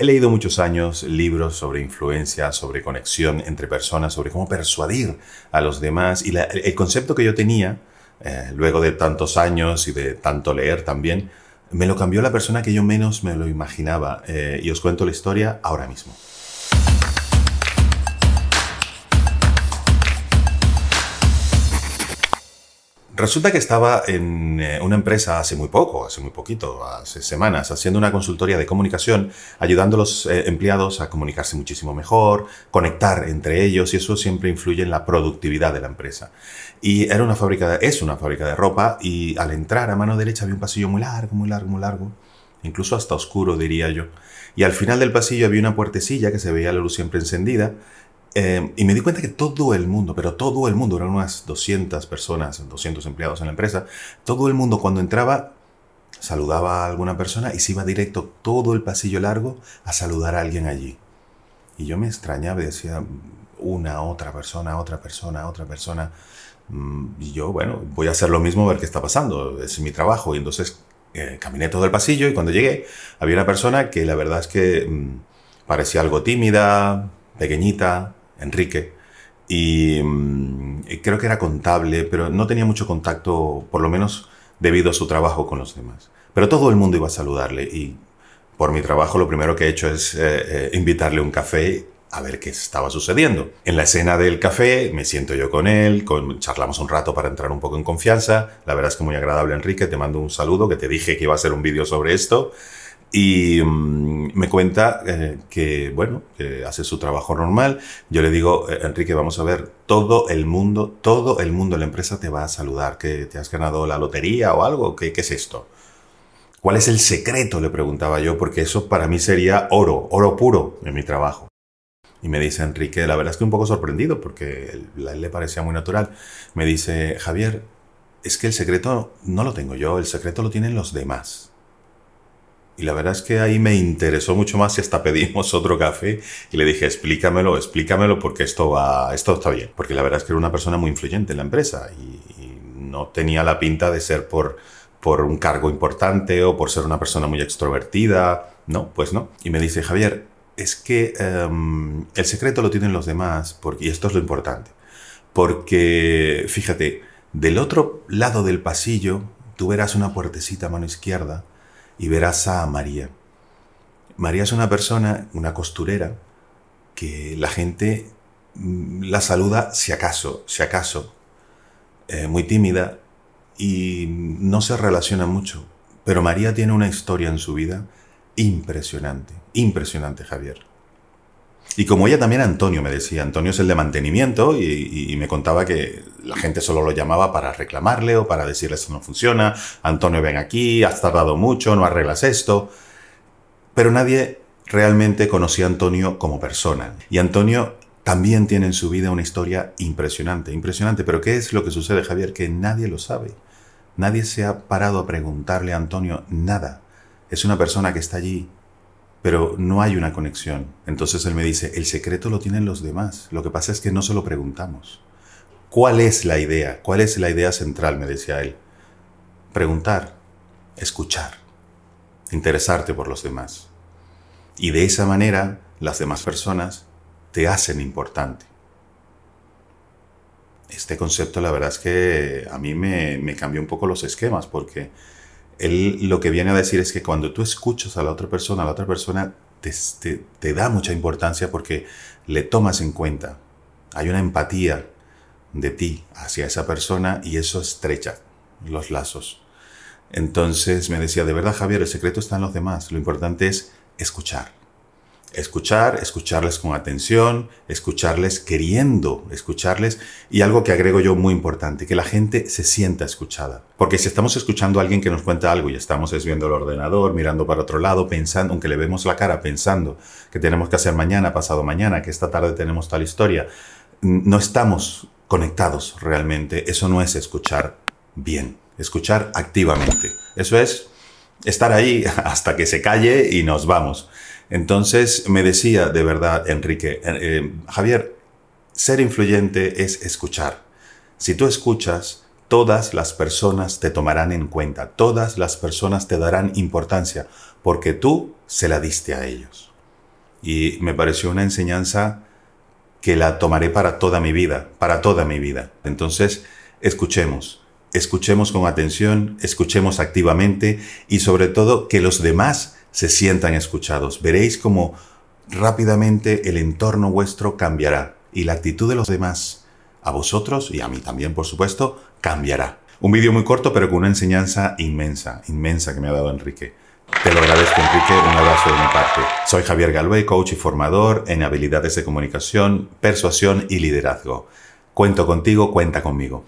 He leído muchos años libros sobre influencia, sobre conexión entre personas, sobre cómo persuadir a los demás. Y el concepto que yo tenía, eh, luego de tantos años y de tanto leer también, me lo cambió la persona que yo menos me lo imaginaba. Eh, y os cuento la historia ahora mismo. Resulta que estaba en eh, una empresa hace muy poco, hace muy poquito, hace semanas, haciendo una consultoría de comunicación, ayudando a los eh, empleados a comunicarse muchísimo mejor, conectar entre ellos, y eso siempre influye en la productividad de la empresa. Y era una fábrica, es una fábrica de ropa, y al entrar a mano derecha había un pasillo muy largo, muy largo, muy largo, incluso hasta oscuro, diría yo. Y al final del pasillo había una puertecilla que se veía la luz siempre encendida, Em, y me di cuenta que todo el mundo, pero todo el mundo, eran unas 200 personas, 200 empleados en la empresa, todo el mundo cuando entraba saludaba a alguna persona y se iba directo todo el pasillo largo a saludar a alguien allí. Y yo me extrañaba y decía, una, otra persona, otra persona, otra persona. Mm, y yo, bueno, voy a hacer lo mismo, a ver qué está pasando, es mi trabajo. Y entonces eh, caminé todo el pasillo y cuando llegué había una persona que la verdad es que mm, parecía algo tímida, pequeñita, Enrique, mm, y creo que era contable, pero no tenía mucho contacto, por lo menos debido a su trabajo con los demás. Pero todo el mundo iba a saludarle y por mi trabajo lo primero que he hecho es eh, eh, invitarle un café a ver qué estaba sucediendo. En la escena del café me siento yo con él, con, charlamos un rato para entrar un poco en confianza. La verdad es que muy agradable Enrique, te mando un saludo, que te dije que iba a hacer un vídeo sobre esto. Y mm, me cuenta eh, que, bueno, hace su trabajo normal. Yo le digo, eh, Enrique, vamos a ver, todo el mundo, todo el mundo la empresa te va a saludar, que te has ganado la lotería o algo, ¿qué, qué es esto? ¿Cuál es el secreto? Le preguntaba yo, porque eso para mí sería oro, oro puro en mi trabajo. Y me dice Enrique, la verdad es que un poco sorprendido, porque a él le parecía muy natural. Me dice, Javier, es que el secreto no lo tengo yo, el secreto lo tienen los demás. Y la verdad es que ahí me interesó mucho más y hasta pedimos otro café y le dije, explícamelo, explícamelo porque esto va, esto está bien. Porque la verdad es que era una persona muy influyente en la empresa y, no tenía la pinta de ser por, por un cargo importante o por ser una persona muy extrovertida. No, pues no. Y me dice, Javier, es que em, el secreto lo tienen los demás porque, y esto es lo importante. Porque, fíjate, del otro lado del pasillo tú verás una puertecita a mano izquierda y verás a María. María es una persona, una costurera, que la gente mm, la saluda si acaso, si acaso, eh, muy tímida y no se relaciona mucho. Pero María tiene una historia en su vida impresionante, impresionante, Javier. Y como ella también Antonio me decía, Antonio es el de mantenimiento y, me contaba que la gente solo lo llamaba para reclamarle o para decirle esto no funciona, Antonio ven aquí, has tardado mucho, no arreglas esto. Pero nadie realmente conocía a Antonio como persona. Y Antonio también tiene en su vida una historia impresionante, impresionante. Pero ¿qué es lo que sucede, Javier? Que nadie lo sabe. Nadie se ha parado a preguntarle a Antonio nada. Es una persona que está allí pero no hay una conexión. Entonces él me dice, el secreto lo tienen los demás, lo que pasa es que no se lo preguntamos. ¿Cuál es la idea? ¿Cuál es la idea central? Me decía él. Preguntar, escuchar, interesarte por los demás. Y de esa manera las demás personas te hacen importante. Este concepto la verdad es que a mí me, me cambió un poco los esquemas porque él lo que viene a decir es que cuando tú escuchas a la otra persona, la otra persona te, te, da mucha importancia porque le tomas en cuenta. Hay una empatía de ti hacia esa persona y eso estrecha los lazos. Entonces me decía, de verdad Javier, el secreto está en los demás. Lo importante es escuchar escuchar, escucharles con atención, escucharles queriendo escucharles y algo que agrego yo muy importante, que la gente se sienta escuchada. Porque si estamos escuchando a alguien que nos cuenta algo y estamos viendo el ordenador, mirando para otro lado, pensando, aunque le vemos la cara pensando que tenemos que hacer mañana, pasado mañana, que esta tarde tenemos tal historia, no estamos conectados realmente. Eso no es escuchar bien, escuchar activamente. Eso es estar ahí hasta que se calle y nos vamos. Entonces me decía de verdad, Enrique, eh, eh, Javier, ser influyente es escuchar. Si tú escuchas, todas las personas te tomarán en cuenta, todas las personas te darán importancia, porque tú se la diste a ellos. y me pareció una enseñanza que la tomaré para toda mi vida, para toda mi vida. Entonces, escuchemos, escuchemos con atención, escuchemos activamente y sobre todo que los demás se sientan escuchados. Veréis cómo rápidamente el entorno vuestro cambiará y la actitud de los demás, a vosotros y a mí también, por supuesto, cambiará. Un vídeo muy corto pero con una enseñanza inmensa, inmensa que me ha dado Enrique. Te lo agradezco, Enrique. Un abrazo de mi parte. Soy Javier Galway, coach y formador en habilidades de comunicación, persuasión y liderazgo. Cuento contigo, cuenta conmigo.